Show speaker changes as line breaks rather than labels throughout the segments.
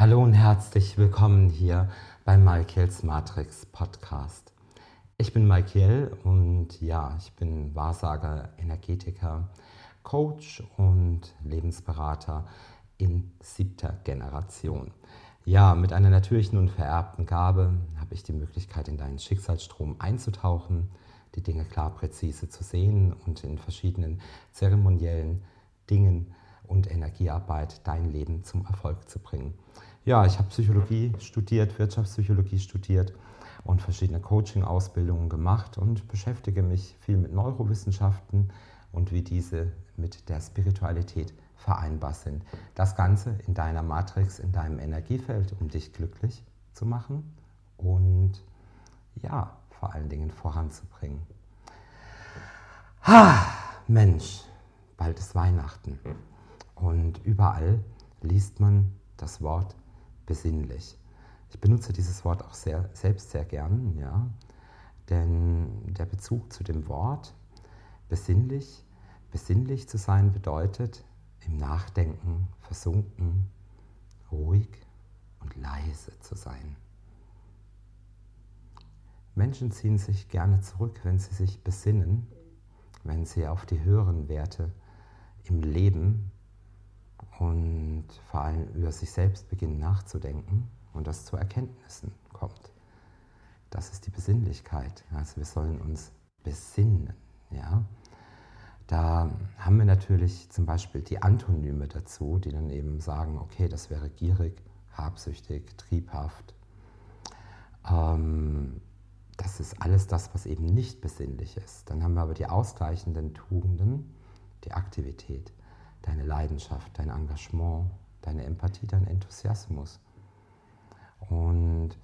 Hallo und herzlich willkommen hier bei Michaels Matrix Podcast. Ich bin Michael und ja, ich bin Wahrsager, Energetiker, Coach und Lebensberater in siebter Generation. Ja, mit einer natürlichen und vererbten Gabe habe ich die Möglichkeit, in deinen Schicksalsstrom einzutauchen, die Dinge klar präzise zu sehen und in verschiedenen zeremoniellen Dingen und Energiearbeit dein Leben zum Erfolg zu bringen. Ja, ich habe Psychologie studiert, Wirtschaftspsychologie studiert und verschiedene Coaching-Ausbildungen gemacht und beschäftige mich viel mit Neurowissenschaften und wie diese mit der Spiritualität vereinbar sind. Das Ganze in deiner Matrix, in deinem Energiefeld, um dich glücklich zu machen und ja, vor allen Dingen voranzubringen. Ha, Mensch, bald ist Weihnachten und überall liest man das Wort besinnlich. Ich benutze dieses Wort auch sehr, selbst sehr gern, ja, denn der Bezug zu dem Wort besinnlich, besinnlich zu sein bedeutet im Nachdenken versunken, ruhig und leise zu sein. Menschen ziehen sich gerne zurück, wenn sie sich besinnen, wenn sie auf die höheren Werte im Leben und vor allem über sich selbst beginnen nachzudenken und das zu Erkenntnissen kommt. Das ist die Besinnlichkeit. Also wir sollen uns besinnen. Ja? Da haben wir natürlich zum Beispiel die Antonyme dazu, die dann eben sagen, okay, das wäre gierig, habsüchtig, triebhaft. Ähm, das ist alles das, was eben nicht besinnlich ist. Dann haben wir aber die ausgleichenden Tugenden, die Aktivität, deine Leidenschaft, dein Engagement, deine Empathie, dein Enthusiasmus. Und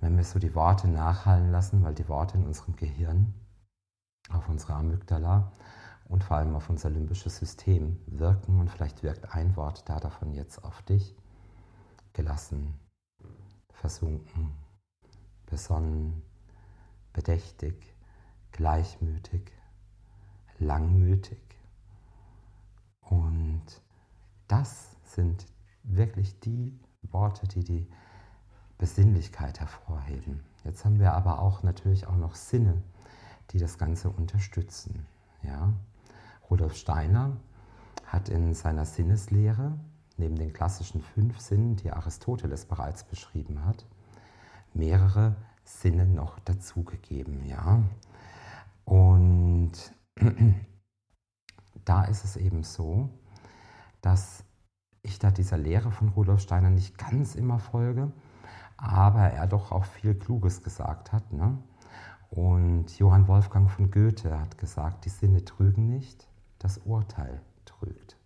wenn wir so die Worte nachhallen lassen, weil die Worte in unserem Gehirn, auf unserer Amygdala und vor allem auf unser limbisches System wirken und vielleicht wirkt ein Wort da davon jetzt auf dich, gelassen, versunken, besonnen, bedächtig, gleichmütig, langmütig. Das sind wirklich die Worte, die die Besinnlichkeit hervorheben. Jetzt haben wir aber auch natürlich auch noch Sinne, die das Ganze unterstützen. Ja? Rudolf Steiner hat in seiner Sinneslehre, neben den klassischen fünf Sinnen, die Aristoteles bereits beschrieben hat, mehrere Sinne noch dazugegeben. Ja? Und da ist es eben so, dass ich da dieser Lehre von Rudolf Steiner nicht ganz immer folge, aber er doch auch viel Kluges gesagt hat. Ne? Und Johann Wolfgang von Goethe hat gesagt, die Sinne trügen nicht, das Urteil trügt.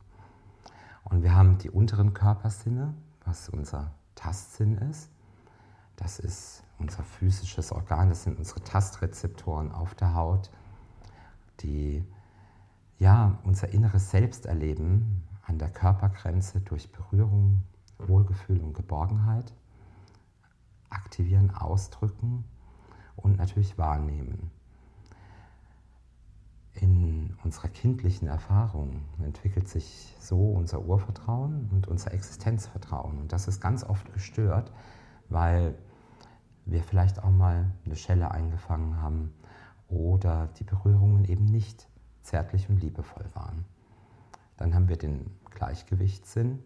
Und wir haben die unteren Körpersinne, was unser Tastsinn ist. Das ist unser physisches Organ, das sind unsere Tastrezeptoren auf der Haut, die ja, unser inneres Selbsterleben an der Körpergrenze durch Berührung, Wohlgefühl und Geborgenheit aktivieren, ausdrücken und natürlich wahrnehmen. In unserer kindlichen Erfahrung entwickelt sich so unser Urvertrauen und unser Existenzvertrauen. Und das ist ganz oft gestört, weil wir vielleicht auch mal eine Schelle eingefangen haben oder die Berührungen eben nicht zärtlich und liebevoll waren. Dann haben wir den Gleichgewichtssinn,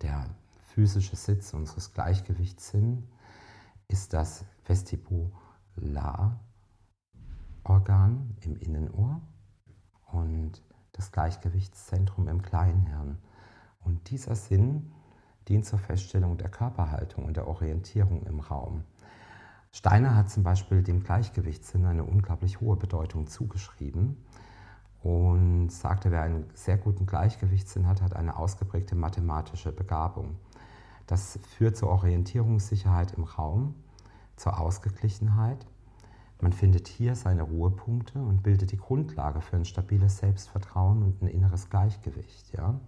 der physische Sitz unseres Gleichgewichtssinns ist das Vestibularorgan im Innenohr und das Gleichgewichtszentrum im Kleinhirn. Und dieser Sinn dient zur Feststellung der Körperhaltung und der Orientierung im Raum. Steiner hat zum Beispiel dem Gleichgewichtssinn eine unglaublich hohe Bedeutung zugeschrieben und sagte, wer einen sehr guten Gleichgewichtssinn hat, hat eine ausgeprägte mathematische Begabung. Das führt zur Orientierungssicherheit im Raum, zur Ausgeglichenheit. Man findet hier seine Ruhepunkte und bildet die Grundlage für ein stabiles Selbstvertrauen und ein inneres Gleichgewicht. Ja?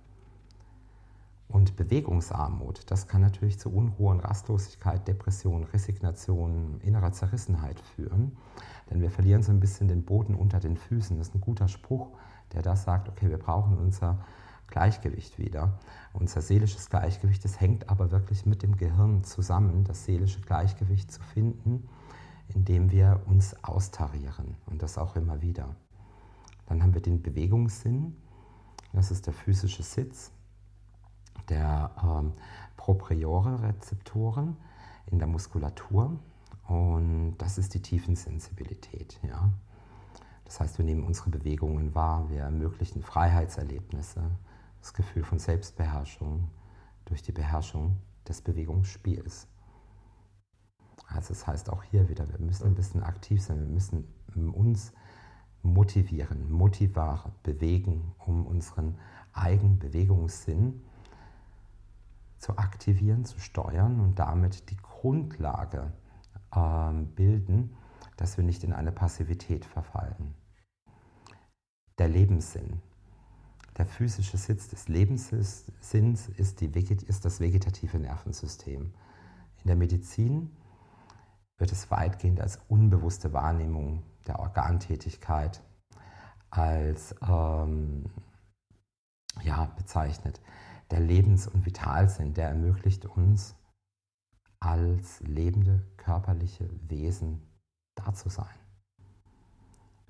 Und Bewegungsarmut, das kann natürlich zu Unruhe und Rastlosigkeit, Depression, Resignation, innerer Zerrissenheit führen. Denn wir verlieren so ein bisschen den Boden unter den Füßen. Das ist ein guter Spruch, der da sagt, okay, wir brauchen unser Gleichgewicht wieder. Unser seelisches Gleichgewicht, das hängt aber wirklich mit dem Gehirn zusammen, das seelische Gleichgewicht zu finden, indem wir uns austarieren und das auch immer wieder. Dann haben wir den Bewegungssinn, das ist der physische Sitz der ähm, Propriore-Rezeptoren in der Muskulatur und das ist die Tiefensensibilität. Ja? Das heißt, wir nehmen unsere Bewegungen wahr, wir ermöglichen Freiheitserlebnisse, das Gefühl von Selbstbeherrschung durch die Beherrschung des Bewegungsspiels. Also das heißt auch hier wieder, wir müssen ein bisschen aktiv sein, wir müssen uns motivieren, motivar bewegen, um unseren eigenen Bewegungssinn zu aktivieren, zu steuern und damit die Grundlage bilden, dass wir nicht in eine Passivität verfallen. Der Lebenssinn. Der physische Sitz des Lebenssinns ist, die, ist das vegetative Nervensystem. In der Medizin wird es weitgehend als unbewusste Wahrnehmung der Organtätigkeit als ähm, ja, bezeichnet. Der Lebens- und Vitalsinn, der ermöglicht uns als lebende körperliche Wesen da zu sein.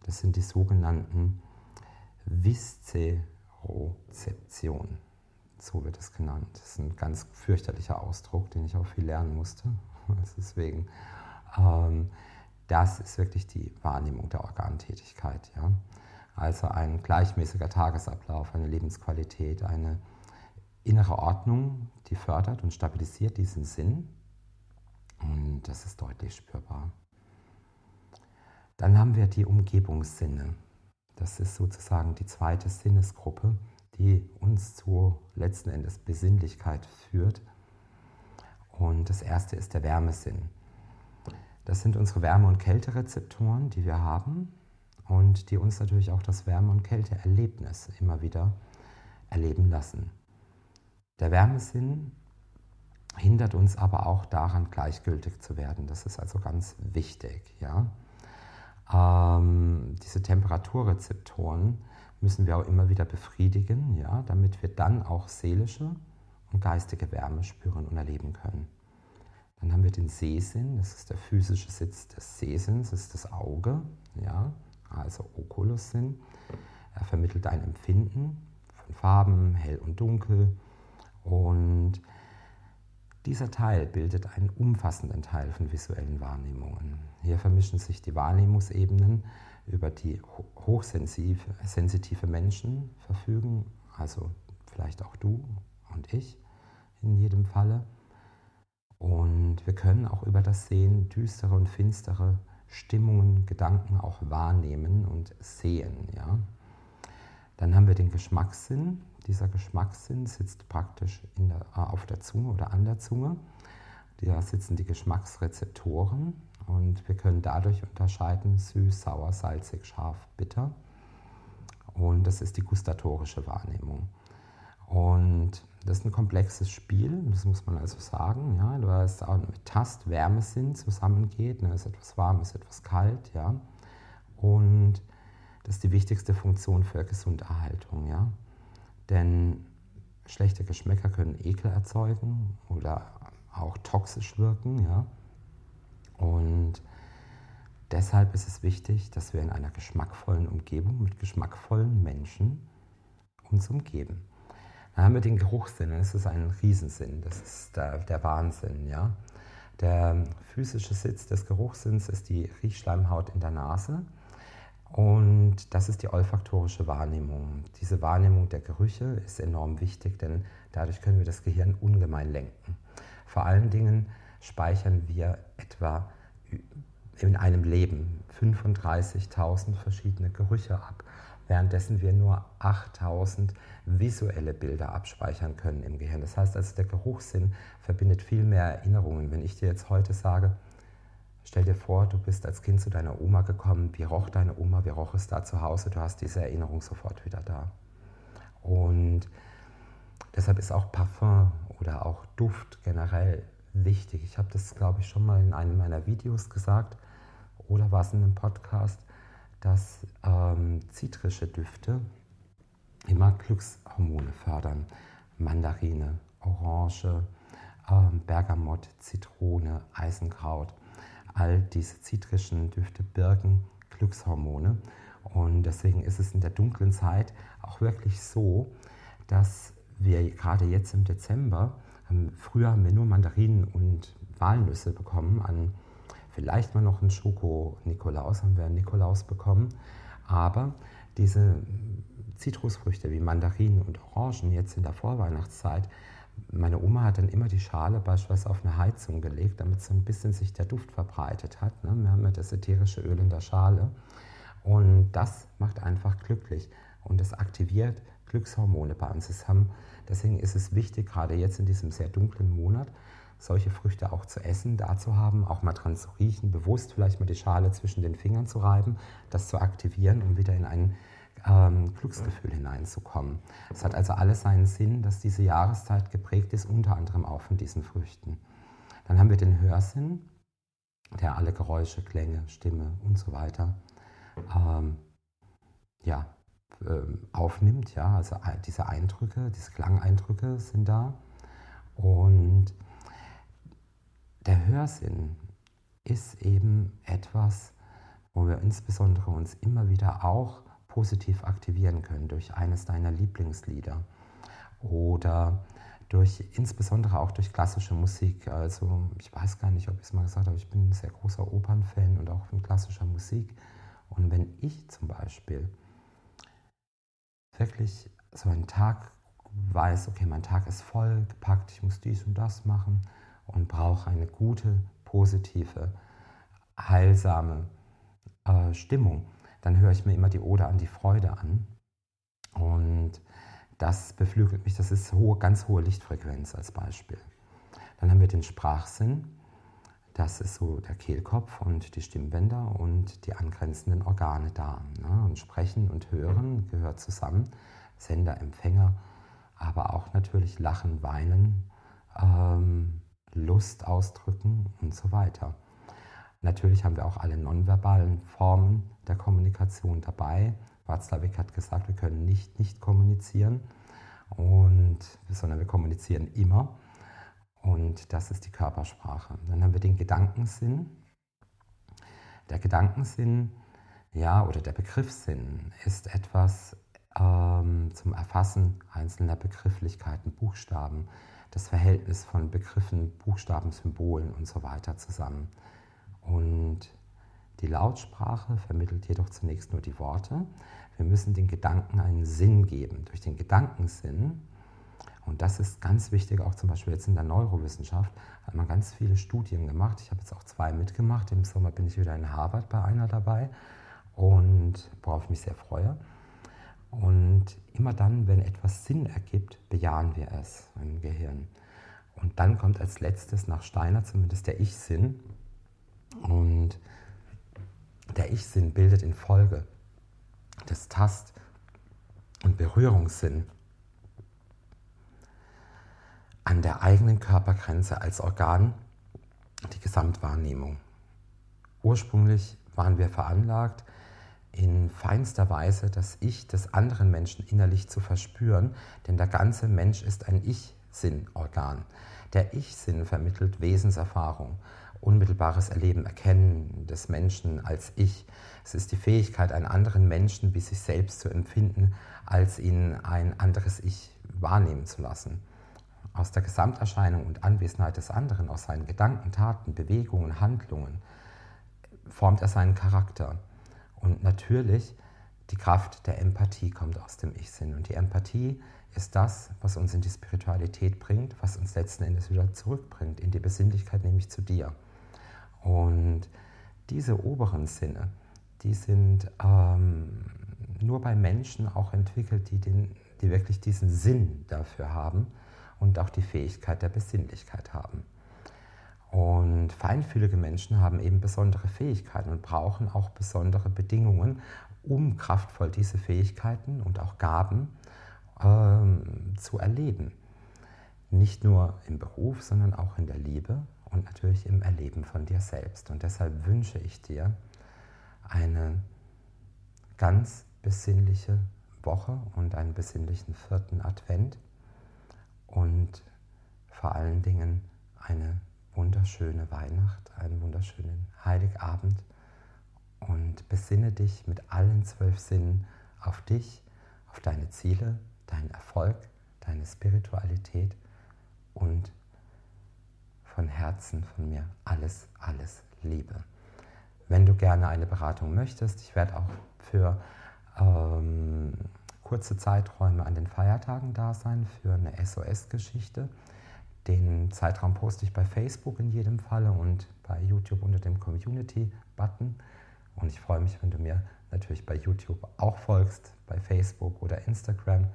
Das sind die sogenannten Viszerozeption. So wird es genannt. Das ist ein ganz fürchterlicher Ausdruck, den ich auch viel lernen musste. Deswegen, ähm, das ist wirklich die Wahrnehmung der Organtätigkeit. Ja? Also ein gleichmäßiger Tagesablauf, eine Lebensqualität, eine innere Ordnung, die fördert und stabilisiert diesen Sinn. Und das ist deutlich spürbar. Dann haben wir die Umgebungssinne. Das ist sozusagen die zweite Sinnesgruppe, die uns zu letzten Endes Besinnlichkeit führt. Und das erste ist der Wärmesinn. Das sind unsere Wärme- und Kälterezeptoren, die wir haben und die uns natürlich auch das Wärme- und Kälteerlebnis immer wieder erleben lassen. Der Wärmesinn hindert uns aber auch daran, gleichgültig zu werden. Das ist also ganz wichtig. Ja? Ähm, diese Temperaturrezeptoren müssen wir auch immer wieder befriedigen, ja, damit wir dann auch seelische und geistige Wärme spüren und erleben können. Dann haben wir den Sehsinn, das ist der physische Sitz des Sehsinns, das ist das Auge, ja, also Okulussinn. Er vermittelt ein Empfinden von Farben, hell und dunkel. Und dieser Teil bildet einen umfassenden Teil von visuellen Wahrnehmungen. Hier vermischen sich die Wahrnehmungsebenen, über die hochsensitive Menschen verfügen, also vielleicht auch du und ich in jedem Falle. Und wir können auch über das Sehen düstere und finstere Stimmungen, Gedanken auch wahrnehmen und sehen. Ja? Dann haben wir den Geschmackssinn. Dieser Geschmackssinn sitzt praktisch der, äh, auf der Zunge oder an der Zunge. Da sitzen die Geschmacksrezeptoren und wir können dadurch unterscheiden süß, sauer, salzig, scharf, bitter. Und das ist die gustatorische Wahrnehmung. Und das ist ein komplexes Spiel, das muss man also sagen, ja, weil es auch mit Tast, Wärmesinn zusammengeht. Ne, ist etwas warm, ist etwas kalt, ja. Und das ist die wichtigste Funktion für Gesunderhaltung, ja. Denn schlechte Geschmäcker können Ekel erzeugen oder auch toxisch wirken, ja. Und deshalb ist es wichtig, dass wir in einer geschmackvollen Umgebung mit geschmackvollen Menschen uns umgeben. Dann haben wir den Geruchssinn, das ist ein Riesensinn, das ist der, der Wahnsinn. Ja? Der physische Sitz des Geruchssinns ist die Riechschleimhaut in der Nase und das ist die olfaktorische Wahrnehmung. Diese Wahrnehmung der Gerüche ist enorm wichtig, denn dadurch können wir das Gehirn ungemein lenken. Vor allen Dingen speichern wir etwa in einem Leben 35.000 verschiedene Gerüche ab währenddessen wir nur 8000 visuelle Bilder abspeichern können im Gehirn. Das heißt also, der Geruchssinn verbindet viel mehr Erinnerungen. Wenn ich dir jetzt heute sage, stell dir vor, du bist als Kind zu deiner Oma gekommen, wie roch deine Oma, wie roch es da zu Hause, du hast diese Erinnerung sofort wieder da. Und deshalb ist auch Parfum oder auch Duft generell wichtig. Ich habe das, glaube ich, schon mal in einem meiner Videos gesagt oder war es in einem Podcast dass ähm, zitrische Düfte immer Glückshormone fördern. Mandarine, Orange, ähm, Bergamott, Zitrone, Eisenkraut. All diese zitrischen Düfte birgen Glückshormone. Und deswegen ist es in der dunklen Zeit auch wirklich so, dass wir gerade jetzt im Dezember, früher haben wir nur Mandarinen und Walnüsse bekommen, an vielleicht mal noch einen Schoko-Nikolaus, haben wir einen Nikolaus bekommen, aber diese Zitrusfrüchte wie Mandarinen und Orangen jetzt in der Vorweihnachtszeit, meine Oma hat dann immer die Schale beispielsweise auf eine Heizung gelegt, damit so ein bisschen sich der Duft verbreitet hat. Ne? Wir haben ja das ätherische Öl in der Schale und das macht einfach glücklich und es aktiviert Glückshormone bei uns. Haben, deswegen ist es wichtig, gerade jetzt in diesem sehr dunklen Monat, solche Früchte auch zu essen, da zu haben, auch mal dran zu riechen, bewusst vielleicht mal die Schale zwischen den Fingern zu reiben, das zu aktivieren, um wieder in ein ähm, Glücksgefühl hineinzukommen. Es hat also alles seinen Sinn, dass diese Jahreszeit geprägt ist, unter anderem auch von diesen Früchten. Dann haben wir den Hörsinn, der alle Geräusche, Klänge, Stimme und so weiter ähm, ja, ähm, aufnimmt. Ja? Also diese Eindrücke, diese Klangeindrücke sind da. Und der Hörsinn ist eben etwas, wo wir insbesondere uns immer wieder auch positiv aktivieren können durch eines deiner Lieblingslieder oder durch insbesondere auch durch klassische Musik. Also ich weiß gar nicht, ob ich es mal gesagt habe, ich bin ein sehr großer Opernfan und auch von klassischer Musik. Und wenn ich zum Beispiel wirklich so einen Tag weiß, okay, mein Tag ist voll gepackt, ich muss dies und das machen und brauche eine gute, positive, heilsame äh, Stimmung, dann höre ich mir immer die Ode an die Freude an. Und das beflügelt mich, das ist hohe, ganz hohe Lichtfrequenz als Beispiel. Dann haben wir den Sprachsinn, das ist so der Kehlkopf und die Stimmbänder und die angrenzenden Organe da. Ne? Und Sprechen und Hören gehört zusammen, Sender, Empfänger, aber auch natürlich Lachen, Weinen, ähm, Lust ausdrücken und so weiter. Natürlich haben wir auch alle nonverbalen Formen der Kommunikation dabei. Watzlawick hat gesagt, wir können nicht nicht kommunizieren, und, sondern wir kommunizieren immer. Und das ist die Körpersprache. Dann haben wir den Gedankensinn. Der Gedankensinn, ja, oder der Begriffssinn ist etwas ähm, zum Erfassen einzelner Begrifflichkeiten, Buchstaben, das Verhältnis von Begriffen, Buchstaben, Symbolen und so weiter zusammen. Und die Lautsprache vermittelt jedoch zunächst nur die Worte. Wir müssen den Gedanken einen Sinn geben. Durch den Gedankensinn und das ist ganz wichtig, auch zum Beispiel jetzt in der Neurowissenschaft, hat man ganz viele Studien gemacht. Ich habe jetzt auch zwei mitgemacht. Im Sommer bin ich wieder in Harvard bei einer dabei und worauf ich mich sehr freue. Und immer dann, wenn etwas Sinn ergibt, bejahen wir es im Gehirn. Und dann kommt als letztes nach Steiner zumindest der Ich-Sinn. Und der Ich-Sinn bildet in Folge des Tast- und Berührungssinn an der eigenen Körpergrenze als Organ die Gesamtwahrnehmung. Ursprünglich waren wir veranlagt, in feinster Weise das Ich des anderen Menschen innerlich zu verspüren, denn der ganze Mensch ist ein Ich-Sinnorgan. Der Ich-Sinn vermittelt Wesenserfahrung, unmittelbares Erleben, Erkennen des Menschen als Ich. Es ist die Fähigkeit, einen anderen Menschen wie sich selbst zu empfinden, als ihn ein anderes Ich wahrnehmen zu lassen aus der Gesamterscheinung und Anwesenheit des anderen, aus seinen Gedanken, Taten, Bewegungen, Handlungen, formt er seinen Charakter. Und natürlich, die Kraft der Empathie kommt aus dem Ich-Sinn. Und die Empathie ist das, was uns in die Spiritualität bringt, was uns letzten Endes wieder zurückbringt, in die Besinnlichkeit, nämlich zu dir. Und diese oberen Sinne, die sind ähm, nur bei Menschen auch entwickelt, die, den, die wirklich diesen Sinn dafür haben und auch die Fähigkeit der Besinnlichkeit haben. Und feinfühlige Menschen haben eben besondere Fähigkeiten und brauchen auch besondere Bedingungen, um kraftvoll diese Fähigkeiten und auch Gaben ähm, zu erleben. Nicht nur im Beruf, sondern auch in der Liebe und natürlich im Erleben von dir selbst. Und deshalb wünsche ich dir eine ganz besinnliche, Woche und einen besinnlichen vierten Advent und vor allen Dingen eine wunderschöne Weihnacht, einen wunderschönen Heiligabend und besinne dich mit allen zwölf Sinnen auf dich, auf deine Ziele, deinen Erfolg, deine Spiritualität und von Herzen von mir alles, alles Liebe. Wenn du gerne eine Beratung möchtest, ich werde auch für ähm, kurze Zeiträume an den Feiertagen da sein für eine SOS-Geschichte. Den Zeitraum poste ich bei Facebook in jedem Falle und bei YouTube unter dem Community-Button. Und ich freue mich, wenn du mir natürlich bei YouTube auch folgst, bei Facebook oder Instagram.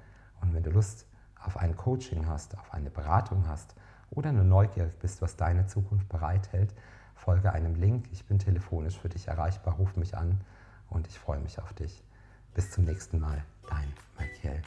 Und wenn du Lust auf ein Coaching hast, auf eine Beratung hast oder nur neugierig bist, was deine Zukunft bereithält, folge einem Link. Ich bin telefonisch für dich erreichbar, ruf mich an und ich freue mich auf dich. Bis zum nächsten Mal, dein Michael.